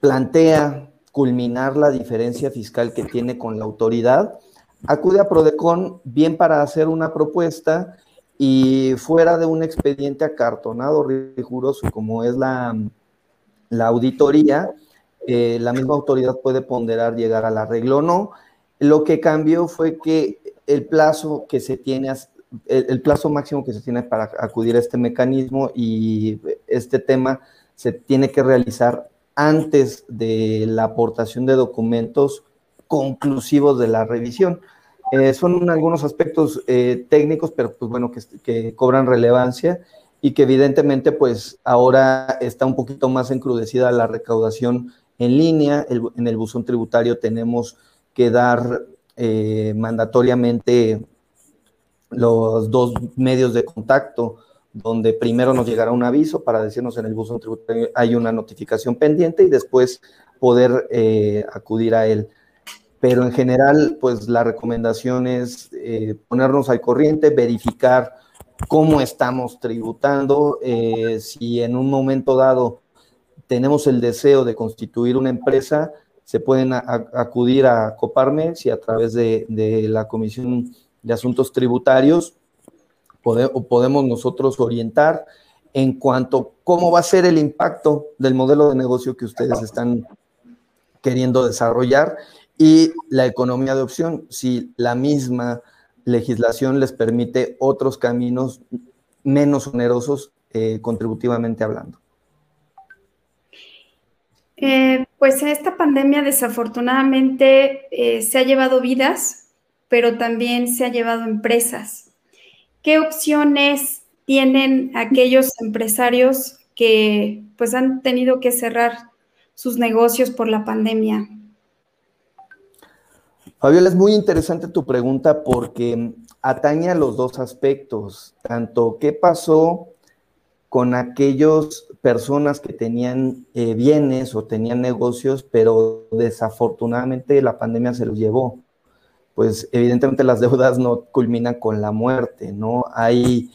S4: plantea culminar la diferencia fiscal que tiene con la autoridad, acude a PRODECON bien para hacer una propuesta y fuera de un expediente acartonado riguroso como es la, auditoría, eh, la misma autoridad puede ponderar llegar al arreglo o no. Lo que cambió fue que el plazo que se tiene, el, plazo máximo que se tiene para acudir a este mecanismo y este tema se tiene que realizar antes de la aportación de documentos conclusivos de la revisión. Eh, son algunos aspectos eh, técnicos, pero pues bueno, que, cobran relevancia y que evidentemente pues ahora está un poquito más encrudecida la recaudación en línea. en el buzón tributario tenemos que dar eh, mandatoriamente los dos medios de contacto, donde primero nos llegará un aviso para decirnos en el buzón tributario hay una notificación pendiente y después poder acudir a él. Pero en general, pues la recomendación es eh, ponernos al corriente, verificar cómo estamos tributando, eh, si en un momento dado tenemos el deseo de constituir una empresa, se pueden acudir a Coparmex y a través de, la Comisión de Asuntos Tributarios podemos nosotros orientar en cuanto a cómo va a ser el impacto del modelo de negocio que ustedes están queriendo desarrollar y la economía de opción, si la misma legislación les permite otros caminos menos onerosos eh, contributivamente hablando.
S2: Eh, pues esta pandemia desafortunadamente eh, se ha llevado vidas, pero también se ha llevado empresas. ¿Qué opciones tienen aquellos empresarios que pues han tenido que cerrar sus negocios por la pandemia?
S4: Fabiola, es muy interesante tu pregunta porque atañe a los dos aspectos, tanto qué pasó con aquellas personas que tenían eh, bienes o tenían negocios, pero desafortunadamente la pandemia se los llevó. Pues evidentemente las deudas no culminan con la muerte, ¿no? Hay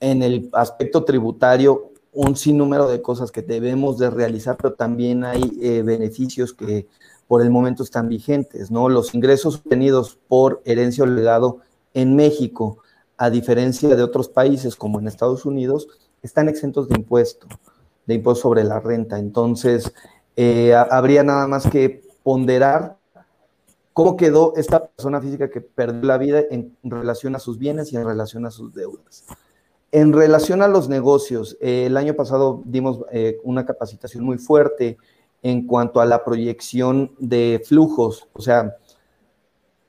S4: en el aspecto tributario un sinnúmero de cosas que debemos de realizar, pero también hay eh, beneficios que por el momento están vigentes, ¿no? Los ingresos obtenidos por herencia o legado en México, a diferencia de otros países como en Estados Unidos, están exentos de impuesto, de impuesto sobre la renta. Entonces, eh, habría nada más que ponderar cómo quedó esta persona física que perdió la vida en relación a sus bienes y en relación a sus deudas. En relación a los negocios, eh, el año pasado dimos eh, una capacitación muy fuerte en cuanto a la proyección de flujos. O sea,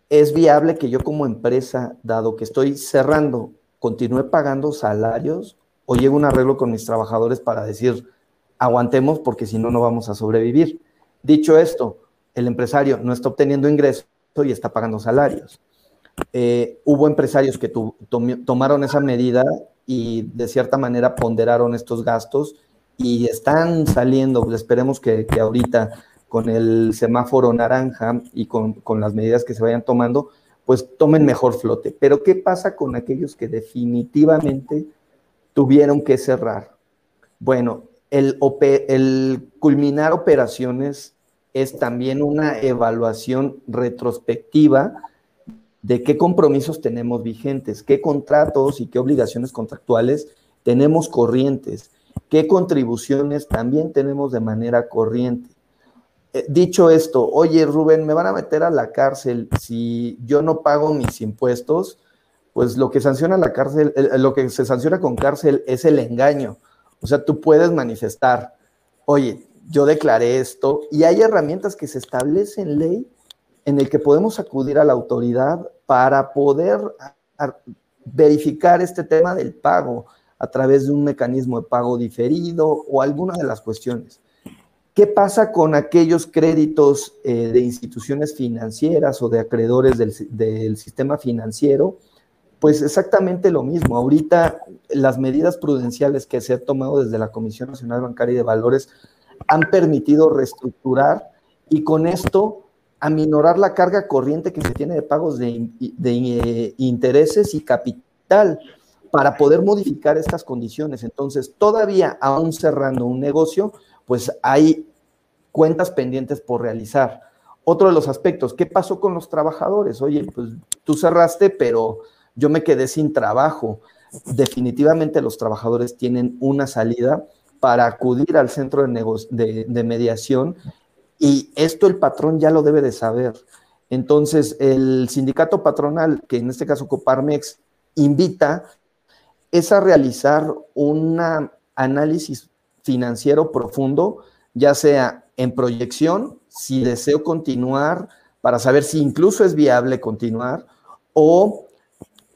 S4: es viable que yo como empresa, dado que estoy cerrando, continúe pagando salarios o llegue un arreglo con mis trabajadores para decir, aguantemos porque si no, no vamos a sobrevivir. Dicho esto, el empresario no está obteniendo ingresos y está pagando salarios. Eh, hubo empresarios que tomaron esa medida y de cierta manera ponderaron estos gastos y están saliendo, esperemos que, ahorita con el semáforo naranja y con, las medidas que se vayan tomando, pues tomen mejor flote. Pero ¿qué pasa con aquellos que definitivamente tuvieron que cerrar? Bueno, el culminar operaciones es también una evaluación retrospectiva de qué compromisos tenemos vigentes, qué contratos y qué obligaciones contractuales tenemos corrientes qué contribuciones también tenemos de manera corriente. Eh, dicho esto, oye Rubén, me van a meter a la cárcel si yo no pago mis impuestos, pues lo que sanciona la cárcel, lo que se sanciona con cárcel es el engaño. O sea, tú puedes manifestar, oye, yo declaré esto y hay herramientas que se establecen en ley en el que podemos acudir a la autoridad para poder verificar este tema del pago a través de un mecanismo de pago diferido o alguna de las cuestiones. ¿Qué pasa con aquellos créditos eh, de instituciones financieras o de acreedores del, del, sistema financiero? Pues exactamente lo mismo. Ahorita las medidas prudenciales que se han tomado desde la Comisión Nacional Bancaria y de Valores han permitido reestructurar y con esto aminorar la carga corriente que se tiene de pagos de, eh, intereses y capital para poder modificar estas condiciones. Entonces, todavía aún cerrando un negocio, pues hay cuentas pendientes por realizar. Otro de los aspectos, ¿qué pasó con los trabajadores? Oye, pues tú cerraste, pero yo me quedé sin trabajo. Definitivamente los trabajadores tienen una salida para acudir al centro de, de mediación y esto el patrón ya lo debe de saber. Entonces, el sindicato patronal, que en este caso Coparmex, invita es a realizar un análisis financiero profundo, ya sea en proyección, si deseo continuar para saber si incluso es viable continuar o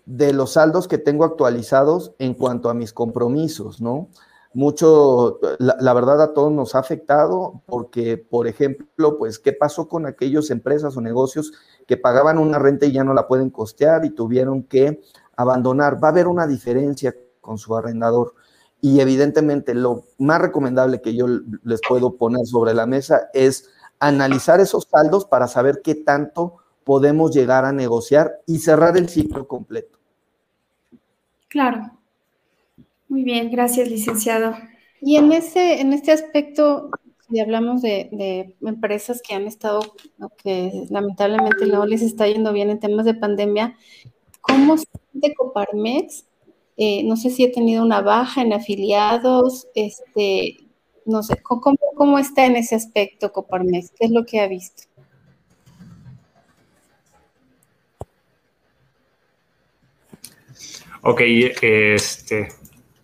S4: de los saldos que tengo actualizados en cuanto a mis compromisos, ¿no? Mucho, la, verdad a todos nos ha afectado porque, por ejemplo, pues, ¿qué pasó con aquellas empresas o negocios que pagaban una renta y ya no la pueden costear y tuvieron que abandonar? Va a haber una diferencia con su arrendador. Y evidentemente lo más recomendable que yo les puedo poner sobre la mesa es analizar esos saldos para saber qué tanto podemos llegar a negociar y cerrar el ciclo completo.
S2: Claro. Muy bien, gracias, licenciado.
S1: Y en ese, en este aspecto, si hablamos de, empresas que han estado, que lamentablemente no les está yendo bien en temas de pandemia, ¿cómo de Coparmex? Eh, no sé si he tenido una baja en afiliados, este, no sé, ¿cómo, cómo está en ese aspecto Coparmex? ¿Qué es lo que ha visto?
S3: Ok, este,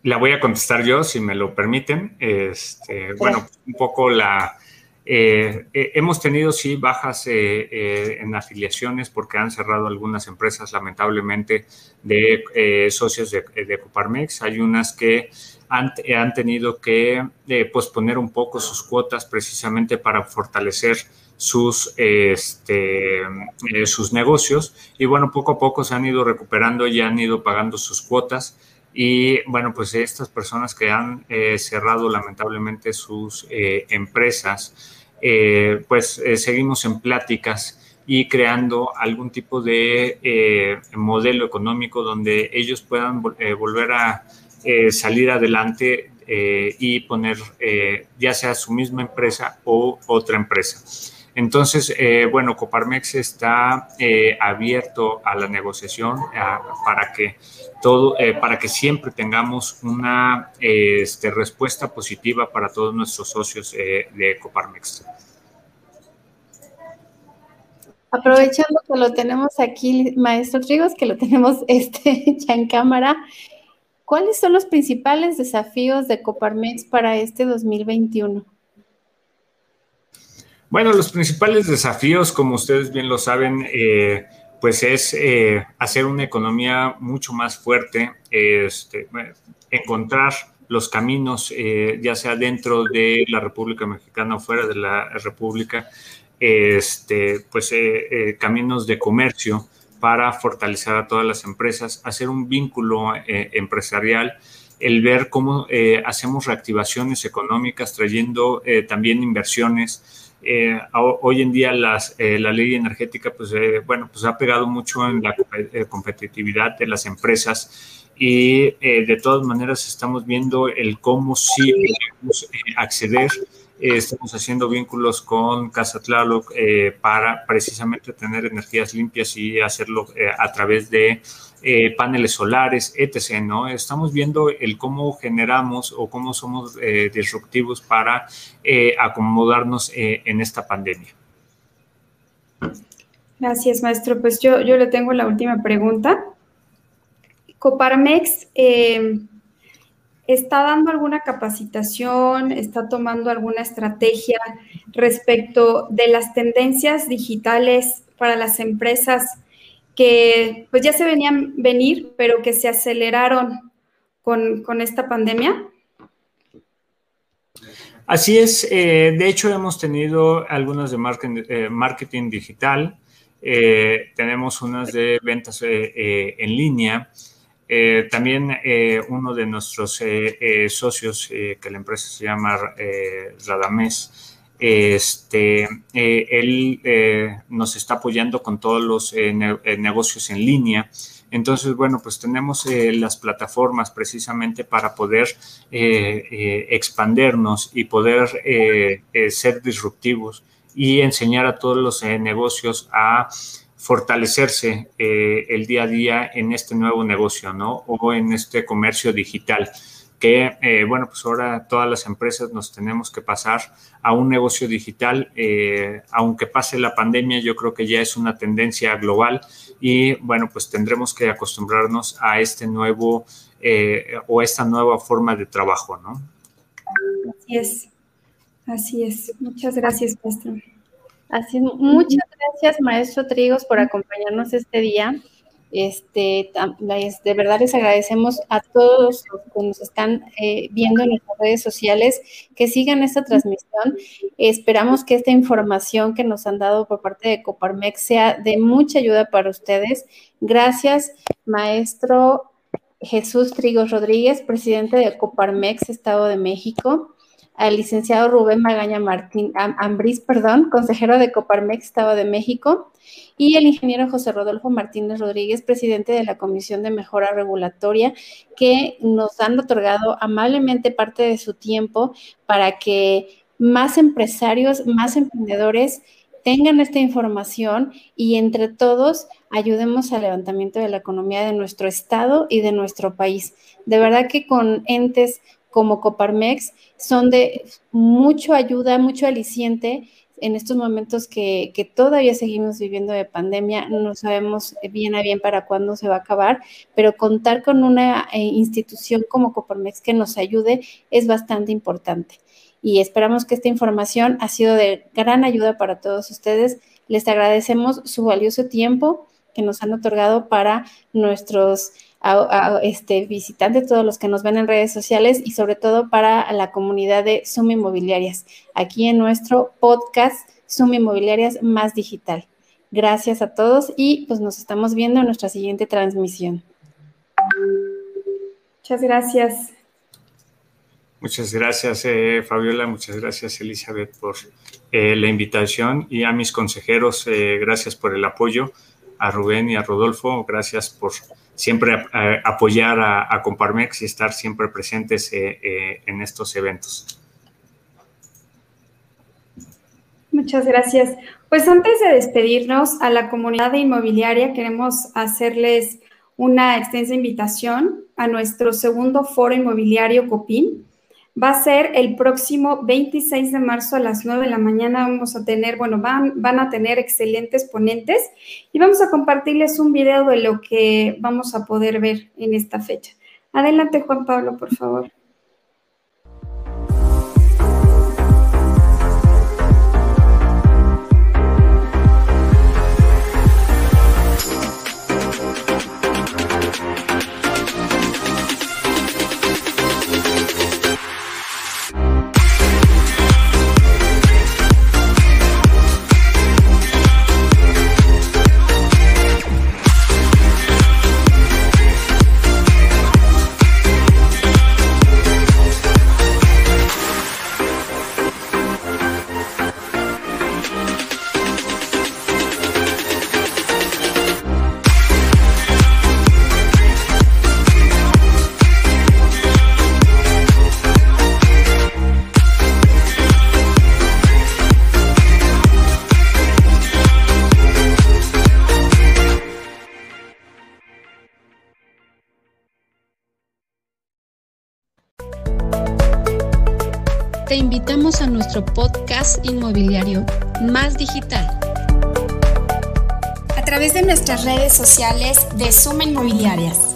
S3: la voy a contestar yo, si me lo permiten. Este, bueno, un poco la... Eh, eh, hemos tenido, sí, bajas eh, en afiliaciones porque han cerrado algunas empresas, lamentablemente, de socios de, de, Coparmex. Hay unas que han, han tenido que posponer un poco sus cuotas precisamente para fortalecer sus, este, eh, sus negocios y bueno, poco a poco se han ido recuperando y han ido pagando sus cuotas y bueno, pues estas personas que han eh, cerrado lamentablemente sus eh, empresas, pues seguimos en pláticas y creando algún tipo de modelo económico donde ellos puedan volver a salir adelante y poner ya sea su misma empresa o otra empresa. Entonces, eh, bueno, Coparmex está eh, abierto a la negociación para que todo, eh, para que siempre tengamos una este, respuesta positiva para todos nuestros socios de Coparmex.
S1: Aprovechando que lo tenemos aquí, maestro Trigos, que lo tenemos este, ya en cámara, ¿cuáles son los principales desafíos de Coparmex para este 2021?
S3: Bueno, los principales desafíos, como ustedes bien lo saben, eh, pues es eh, hacer una economía mucho más fuerte, este, encontrar los caminos, eh, ya sea dentro de la República Mexicana o fuera de la República, este, pues caminos de comercio para fortalecer a todas las empresas, hacer un vínculo empresarial, el ver cómo hacemos reactivaciones económicas, trayendo también inversiones, eh, hoy en día eh, la ley energética, pues, eh, bueno, pues ha pegado mucho en la competitividad de las empresas y de todas maneras estamos viendo el cómo sí podemos acceder. estamos haciendo vínculos con Casa Tlaloc para precisamente tener energías limpias y hacerlo a través de eh, paneles solares, etc. ¿no? Estamos viendo el cómo generamos o cómo somos eh, disruptivos para eh, acomodarnos en esta pandemia.
S2: Gracias, maestro. Pues yo, yo le tengo la última pregunta. Coparmex está dando alguna capacitación, está tomando alguna estrategia respecto de las tendencias digitales para las empresas que pues ya se venían venir, pero que se aceleraron con, esta pandemia?
S3: Así es, eh, de hecho hemos tenido algunas de eh, marketing, digital, eh, tenemos unas de ventas en línea, también uno de nuestros socios, que la empresa se llama Radamés, este, eh, él eh, nos está apoyando con todos los eh, negocios en línea. Entonces, bueno, pues tenemos las plataformas precisamente para poder expandernos y poder ser disruptivos y enseñar a todos los negocios a fortalecerse el día a día en este nuevo negocio, ¿no? O en este comercio digital que, eh, bueno, pues ahora todas las empresas nos tenemos que pasar a un negocio digital. Eh, aunque pase la pandemia, yo creo que ya es una tendencia global y, bueno, pues tendremos que acostumbrarnos a este nuevo eh, o esta nueva forma de trabajo, ¿no?
S2: Así es, así es. Muchas gracias, maestro.
S1: Así, muchas gracias, maestro Trigos, por acompañarnos este día. Este, de verdad les agradecemos a todos los que nos están eh, viendo en nuestras redes sociales que sigan esta transmisión. Esperamos que esta información que nos han dado por parte de Coparmex sea de mucha ayuda para ustedes. Gracias, maestro Jesús Trigos Rodríguez, presidente de Coparmex, Estado de México al licenciado Rubén Magaña Martín, Ambris, perdón, consejero de Coparmex, Estado de México, y el ingeniero José Rodolfo Martínez Rodríguez, presidente de la Comisión de Mejora Regulatoria, que nos han otorgado amablemente parte de su tiempo para que más empresarios, más emprendedores tengan esta información y entre todos ayudemos al levantamiento de la economía de nuestro estado y de nuestro país. De verdad que con entes como Coparmex son de mucho ayuda, mucho aliciente en estos momentos que, todavía seguimos viviendo de pandemia, no sabemos bien a bien para cuándo se va a acabar, pero contar con una eh, institución como Coparmex que nos ayude es bastante importante. Y esperamos que esta información ha sido de gran ayuda para todos ustedes. Les agradecemos su valioso tiempo que nos han otorgado para nuestros a, este, visitantes, todos los que nos ven en redes sociales y sobre todo para la comunidad de Suma Inmobiliarias, aquí en nuestro podcast Suma Inmobiliarias Más Digital. Gracias a todos y pues nos estamos viendo en nuestra siguiente transmisión.
S2: Muchas gracias.
S3: Muchas gracias, eh, Fabiola. Muchas gracias, Elizabeth, por eh, la invitación y a mis consejeros, eh, gracias por el apoyo. A Rubén y a Rodolfo, gracias por siempre apoyar a, Comparmex y estar siempre presentes eh, eh, en estos eventos.
S2: Muchas gracias. Pues antes de despedirnos a la comunidad inmobiliaria, queremos hacerles una extensa invitación a nuestro segundo foro inmobiliario COPIN va a ser el próximo 26 de marzo a las 9 de la mañana. Vamos a tener, bueno, van, van a tener excelentes ponentes y vamos a compartirles un video de lo que vamos a poder ver en esta fecha. Adelante, Juan Pablo, por favor.
S1: Podcast inmobiliario Más Digital.
S2: A través de nuestras redes sociales de Suma Inmobiliarias.